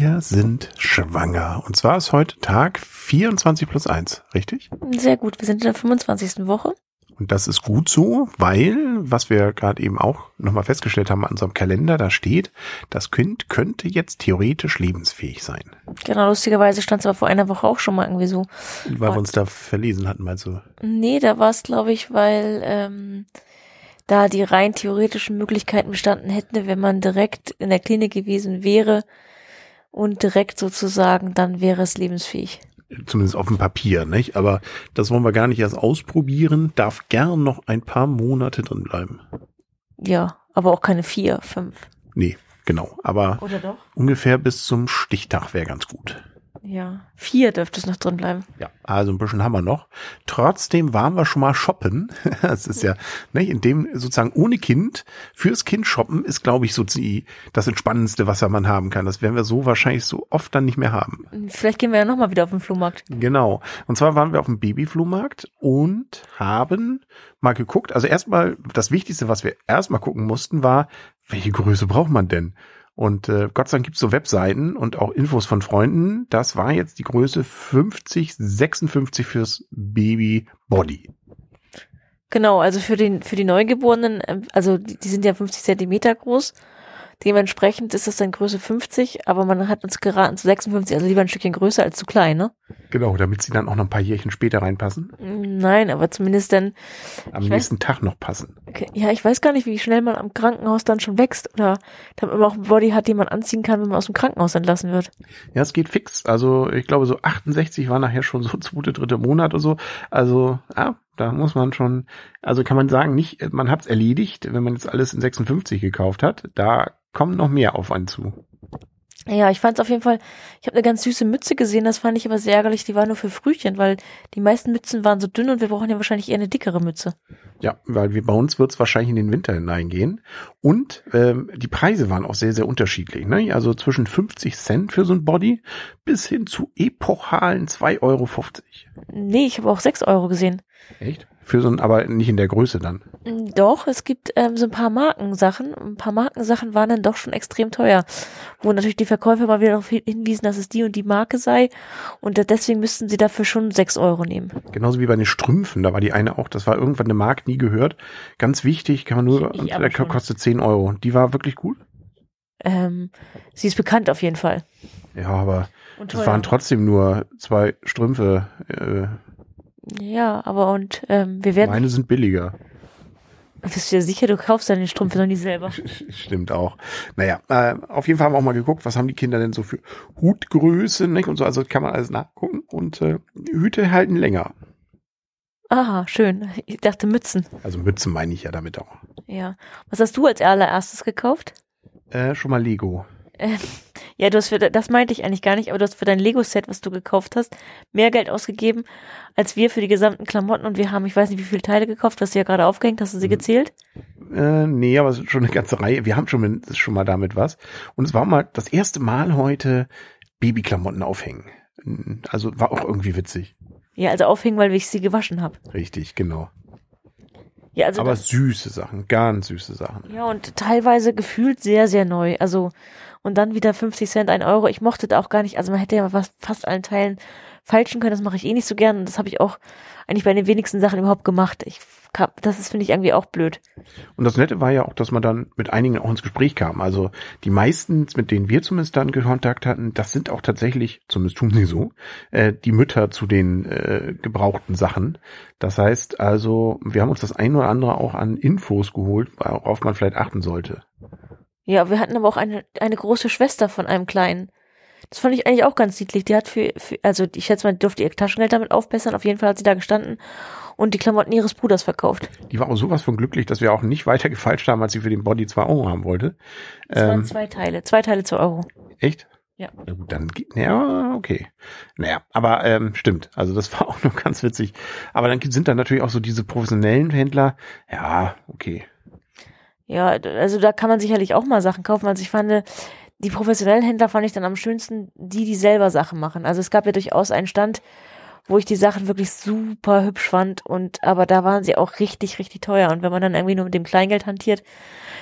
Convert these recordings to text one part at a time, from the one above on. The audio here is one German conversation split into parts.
Wir sind schwanger. Und zwar ist heute Tag 24 plus 1, richtig? Sehr gut. Wir sind in der 25. Woche. Und das ist gut so, weil, was wir gerade eben auch nochmal festgestellt haben an unserem Kalender, da steht, das Kind könnte jetzt theoretisch lebensfähig sein. Genau, lustigerweise stand es aber vor einer Woche auch schon mal irgendwie so. Weil wir uns da verlesen hatten, meinst du? Nee, da war es, glaube ich, weil ähm, da die rein theoretischen Möglichkeiten bestanden hätten, wenn man direkt in der Klinik gewesen wäre und direkt sozusagen, dann wäre es lebensfähig zumindest auf dem Papier, nicht? Aber das wollen wir gar nicht erst ausprobieren. Darf gern noch ein paar Monate drin bleiben. Ja, aber auch keine vier, fünf. Nee, genau. Aber ungefähr bis zum Stichtag wäre ganz gut. Ja, vier dürfte es noch drin bleiben. Ja, also ein bisschen haben wir noch. Trotzdem waren wir schon mal shoppen. Das ist ja, ne, in dem sozusagen ohne Kind, fürs Kind shoppen ist, glaube ich, so die, das entspannendste, was man haben kann. Das werden wir so wahrscheinlich so oft dann nicht mehr haben. Vielleicht gehen wir ja nochmal wieder auf den Flohmarkt. Genau. Und zwar waren wir auf dem Babyflohmarkt und haben mal geguckt. Also erstmal, das Wichtigste, was wir erstmal gucken mussten, war, welche Größe braucht man denn? Und äh, Gott sei Dank gibt's so Webseiten und auch Infos von Freunden. Das war jetzt die Größe 50, 56 fürs Baby Body. Genau, also für den für die Neugeborenen, ähm, also die, die sind ja 50 Zentimeter groß Dementsprechend ist es dann Größe 50, aber man hat uns geraten zu 56, also lieber ein Stückchen größer als zu klein, ne? Genau, damit sie dann auch noch ein paar Jährchen später reinpassen. Nein, aber zumindest dann. Am nächsten weiß, Tag noch passen. Okay, ja, ich weiß gar nicht, wie schnell man am Krankenhaus dann schon wächst oder damit man auch ein Body hat, den man anziehen kann, wenn man aus dem Krankenhaus entlassen wird. Ja, es geht fix. Also ich glaube, so 68 war nachher schon so zweite, dritte Monat oder so. Also, ja, da muss man schon, also kann man sagen, nicht, man hat's erledigt, wenn man jetzt alles in 56 gekauft hat. Da kommt noch mehr auf einen zu. Ja, ich fand es auf jeden Fall, ich habe eine ganz süße Mütze gesehen, das fand ich aber sehr ärgerlich, die war nur für Frühchen, weil die meisten Mützen waren so dünn und wir brauchen ja wahrscheinlich eher eine dickere Mütze. Ja, weil wir bei uns wird es wahrscheinlich in den Winter hineingehen. Und ähm, die Preise waren auch sehr, sehr unterschiedlich. Ne? Also zwischen 50 Cent für so ein Body bis hin zu epochalen 2,50 Euro. Nee, ich habe auch 6 Euro gesehen. Echt? Für so ein, aber nicht in der Größe dann. Doch, es gibt ähm, so ein paar Markensachen. Ein paar Markensachen waren dann doch schon extrem teuer. Wo natürlich die Verkäufer mal wieder darauf hinwiesen, dass es die und die Marke sei. Und deswegen müssten sie dafür schon sechs Euro nehmen. Genauso wie bei den Strümpfen. Da war die eine auch, das war irgendwann eine Marke, nie gehört. Ganz wichtig, kann man nur, ich, ich der kostet zehn Euro. Die war wirklich gut? Ähm, sie ist bekannt auf jeden Fall. Ja, aber das waren trotzdem nur zwei Strümpfe. Äh, ja, aber und ähm, wir werden. Meine sind billiger. Bist du dir sicher, du kaufst deine Strümpfe noch nicht selber? Stimmt auch. Naja, äh, auf jeden Fall haben wir auch mal geguckt, was haben die Kinder denn so für Hutgröße, nicht? Und so, also kann man alles nachgucken und äh, Hüte halten länger. Aha, schön. Ich dachte Mützen. Also Mützen meine ich ja damit auch. Ja. Was hast du als allererstes gekauft? Äh, schon mal Lego. Äh, ja, du hast für, das meinte ich eigentlich gar nicht, aber du hast für dein Lego-Set, was du gekauft hast, mehr Geld ausgegeben, als wir für die gesamten Klamotten und wir haben, ich weiß nicht, wie viele Teile gekauft, hast du ja gerade aufgehängt, hast du sie mhm. gezählt? Äh, nee, aber es ist schon eine ganze Reihe. Wir haben schon, schon mal damit was. Und es war mal das erste Mal heute Babyklamotten aufhängen. Also war auch irgendwie witzig. Ja, also aufhängen, weil ich sie gewaschen habe. Richtig, genau. Ja, also aber süße Sachen, ganz süße Sachen. Ja, und teilweise gefühlt sehr, sehr neu. Also und dann wieder 50 Cent, ein Euro. Ich mochte da auch gar nicht, also man hätte ja fast, fast allen Teilen falschen können, das mache ich eh nicht so gern und das habe ich auch eigentlich bei den wenigsten Sachen überhaupt gemacht. Ich das ist finde ich irgendwie auch blöd. Und das Nette war ja auch, dass man dann mit einigen auch ins Gespräch kam. Also die meisten, mit denen wir zumindest dann Kontakt hatten, das sind auch tatsächlich, zumindest tun sie so, äh, die Mütter zu den äh, gebrauchten Sachen. Das heißt also, wir haben uns das ein oder andere auch an Infos geholt, worauf man vielleicht achten sollte. Ja, wir hatten aber auch eine, eine große Schwester von einem Kleinen. Das fand ich eigentlich auch ganz niedlich. Die hat für, für also ich schätze mal, die durfte ihr Taschengeld damit aufbessern. Auf jeden Fall hat sie da gestanden und die Klamotten ihres Bruders verkauft. Die war auch sowas von glücklich, dass wir auch nicht weiter gefalscht haben, als sie für den Body zwei Euro haben wollte. Das ähm, waren zwei Teile. Zwei Teile zwei Euro. Echt? Ja. Na gut, dann, ja, okay. Naja, aber ähm, stimmt. Also das war auch noch ganz witzig. Aber dann sind da natürlich auch so diese professionellen Händler. Ja, okay. Ja, also da kann man sicherlich auch mal Sachen kaufen. Also ich fand, die professionellen Händler fand ich dann am schönsten die, die selber Sachen machen. Also es gab ja durchaus einen Stand, wo ich die Sachen wirklich super hübsch fand und aber da waren sie auch richtig, richtig teuer. Und wenn man dann irgendwie nur mit dem Kleingeld hantiert,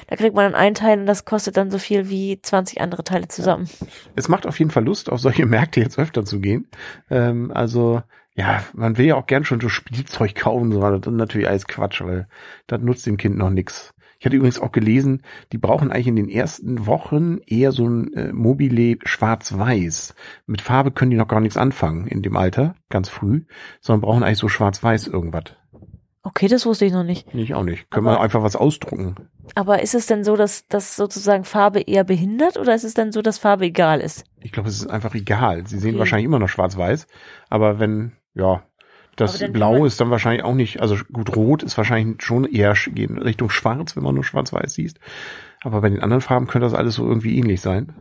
da kriegt man dann ein Teil und das kostet dann so viel wie 20 andere Teile zusammen. Es macht auf jeden Fall Lust, auf solche Märkte jetzt öfter zu gehen. Ähm, also ja, man will ja auch gern schon so Spielzeug kaufen, so, das ist natürlich alles Quatsch, weil das nutzt dem Kind noch nix. Ich hatte übrigens auch gelesen, die brauchen eigentlich in den ersten Wochen eher so ein äh, Mobile schwarz-weiß. Mit Farbe können die noch gar nichts anfangen in dem Alter, ganz früh, sondern brauchen eigentlich so schwarz-weiß irgendwas. Okay, das wusste ich noch nicht. Ich auch nicht. Können Aber- wir einfach was ausdrucken. Aber ist es denn so, dass, dass sozusagen Farbe eher behindert oder ist es denn so, dass Farbe egal ist? Ich glaube, es ist einfach egal. Sie sehen Okay. wahrscheinlich immer noch schwarz-weiß, aber wenn, ja, das Blau ist dann wahrscheinlich auch nicht, also gut, Rot ist wahrscheinlich schon eher in Richtung Schwarz, wenn man nur schwarz-weiß siehst. Aber bei den anderen Farben könnte das alles so irgendwie ähnlich sein.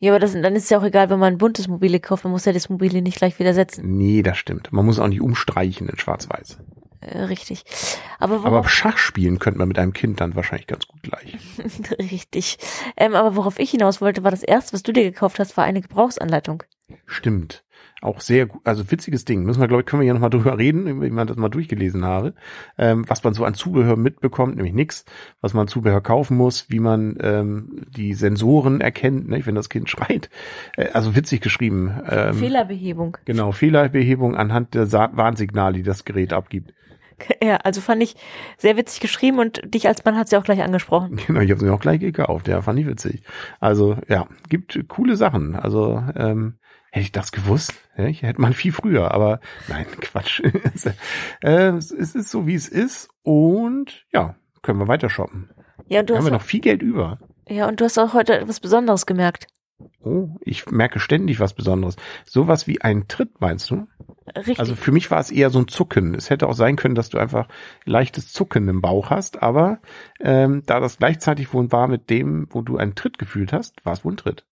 Ja, aber das, dann ist es ja auch egal, wenn man ein buntes Mobile kauft, man muss ja das Mobile nicht gleich wieder setzen. Nee, das stimmt. Man muss auch nicht umstreichen in schwarz-weiß. Äh, richtig. Aber Aber Schach spielen könnte man mit einem Kind dann wahrscheinlich ganz gut gleich. richtig. Ähm, aber worauf ich hinaus wollte, war das erste, was du dir gekauft hast, war eine Gebrauchsanleitung. Stimmt. Auch sehr gut, also witziges Ding. Müssen wir, glaube ich, können wir ja nochmal drüber reden, wenn man das mal durchgelesen habe. Ähm, was man so an Zubehör mitbekommt, nämlich nix, was man an Zubehör kaufen muss, wie man ähm, die Sensoren erkennt, ne, wenn das Kind schreit. Äh, also witzig geschrieben. Ähm, Fehlerbehebung. Genau, Fehlerbehebung anhand der Sa Warnsignale, die das Gerät abgibt. Ja, also fand ich sehr witzig geschrieben und dich als Mann hat sie auch gleich angesprochen. Genau, ich habe sie mir auch gleich gekauft. Ja, fand ich witzig. Also ja, gibt coole Sachen. Also ähm, hätte ich das gewusst, hätte man viel früher. Aber nein, Quatsch. äh, es ist so wie es ist und ja, können wir weiter shoppen. Ja, und du Da haben hast wir noch viel Geld über. ja, und du hast auch heute etwas Besonderes gemerkt. Oh, ich merke ständig was Besonderes. Sowas wie ein Tritt, meinst du? Richtig. Also für mich war es eher so ein Zucken. Es hätte auch sein können, dass du einfach leichtes Zucken im Bauch hast, aber ähm, da das gleichzeitig wohl war mit dem, wo du einen Tritt gefühlt hast, war es wohl ein Tritt.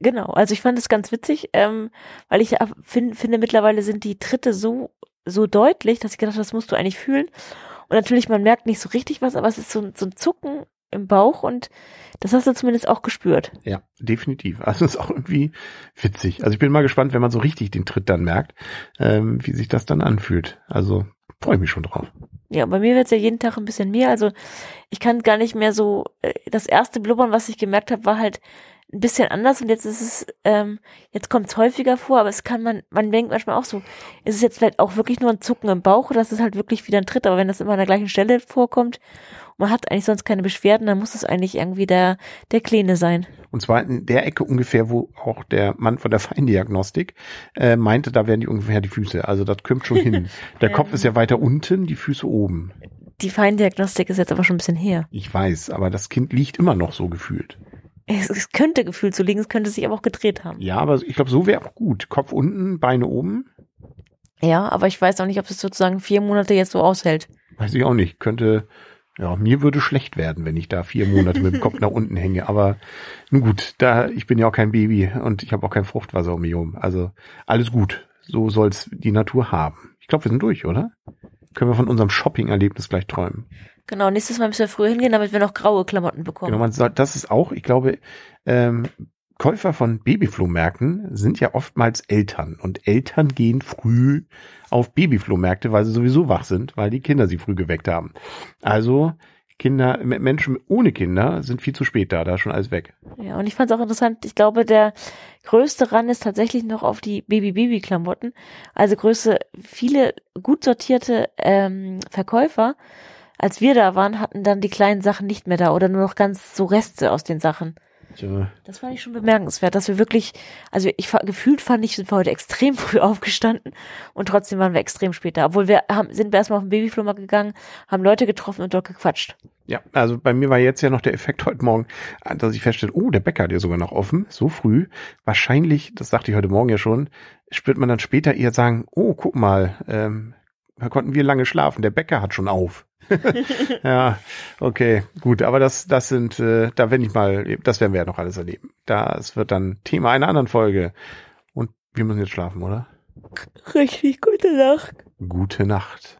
Genau, also ich fand es ganz witzig, ähm, weil ich find, finde, mittlerweile sind die Tritte so, so deutlich, dass ich gedacht habe, das musst du eigentlich fühlen. Und natürlich, man merkt nicht so richtig was, aber es ist so, ein- so ein Zucken im Bauch und das hast du zumindest auch gespürt. Ja, definitiv. Also ist auch irgendwie witzig. Also ich bin mal gespannt, wenn man so richtig den Tritt dann merkt, ähm, wie sich das dann anfühlt. Also freue ich mich schon drauf. Ja, bei mir wird es ja jeden Tag ein bisschen mehr. Also ich kann gar nicht mehr so, äh, das erste Blubbern, was ich gemerkt habe, war halt ein bisschen anders und jetzt ist es, ähm, jetzt kommt es häufiger vor, aber es kann man, man denkt manchmal auch so, ist es jetzt vielleicht auch wirklich nur ein Zucken im Bauch oder ist es halt wirklich wieder ein Tritt, aber wenn das immer an der gleichen Stelle vorkommt und man hat eigentlich sonst keine Beschwerden, dann muss es eigentlich irgendwie der, der Kleine sein. Und zwar in der Ecke ungefähr, wo auch der Mann von der Feindiagnostik äh, meinte, da wären die ungefähr die Füße. Also das kommt schon hin. Der Kopf ist ja weiter unten, die Füße oben. Die Feindiagnostik ist jetzt aber schon ein bisschen her. Ich weiß, aber das Kind liegt immer noch so gefühlt. Es, es könnte gefühlt so liegen, es könnte sich aber auch gedreht haben. Ja, aber ich glaube, so wäre auch gut. Kopf unten, Beine oben. Ja, aber ich weiß auch nicht, ob es sozusagen vier Monate jetzt so aushält. Weiß ich auch nicht. Könnte, ja, mir würde schlecht werden, wenn ich da vier Monate mit dem Kopf nach unten hänge. Aber nun gut, da, ich bin ja auch kein Baby und ich habe auch kein Fruchtwasser um mich herum. Also alles gut. So soll's die Natur haben. Ich glaube, wir sind durch, oder? Können wir von unserem Shopping-Erlebnis gleich träumen. Genau, nächstes Mal müssen wir früher hingehen, damit wir noch graue Klamotten bekommen. Genau, man soll, das ist auch, ich glaube, ähm, Käufer von Babyflohmärkten sind ja oftmals Eltern und Eltern gehen früh auf Babyflohmärkte, weil sie sowieso wach sind, weil die Kinder sie früh geweckt haben. Also Kinder, Menschen ohne Kinder sind viel zu spät da, da ist schon alles weg. Ja, und ich fand es auch interessant, ich glaube, der größte Run ist tatsächlich noch auf die Baby-Baby-Klamotten. Also Größe, viele gut sortierte ähm, Verkäufer, als wir da waren, hatten dann die kleinen Sachen nicht mehr da oder nur noch ganz so Reste aus den Sachen. Tja, Das fand ich schon bemerkenswert, dass wir wirklich, also ich gefühlt fand ich, sind wir heute extrem früh aufgestanden und trotzdem waren wir extrem spät da. Obwohl wir haben, sind wir erstmal auf den Babyflohmarkt gegangen, haben Leute getroffen und dort gequatscht. Ja, also bei mir war jetzt ja noch der Effekt heute Morgen, dass ich feststelle, oh, der Bäcker hat ja sogar noch offen, so früh. Wahrscheinlich, das sagte ich heute Morgen ja schon, spürt man dann später eher sagen, oh, guck mal, ähm, da konnten wir lange schlafen, der Bäcker hat schon auf. ja, okay, gut, aber das, das sind, äh, da wenn ich mal, das werden wir ja noch alles erleben. Das wird dann Thema einer anderen Folge. Und wir müssen jetzt schlafen, oder? Richtig gute Nacht. Gute Nacht.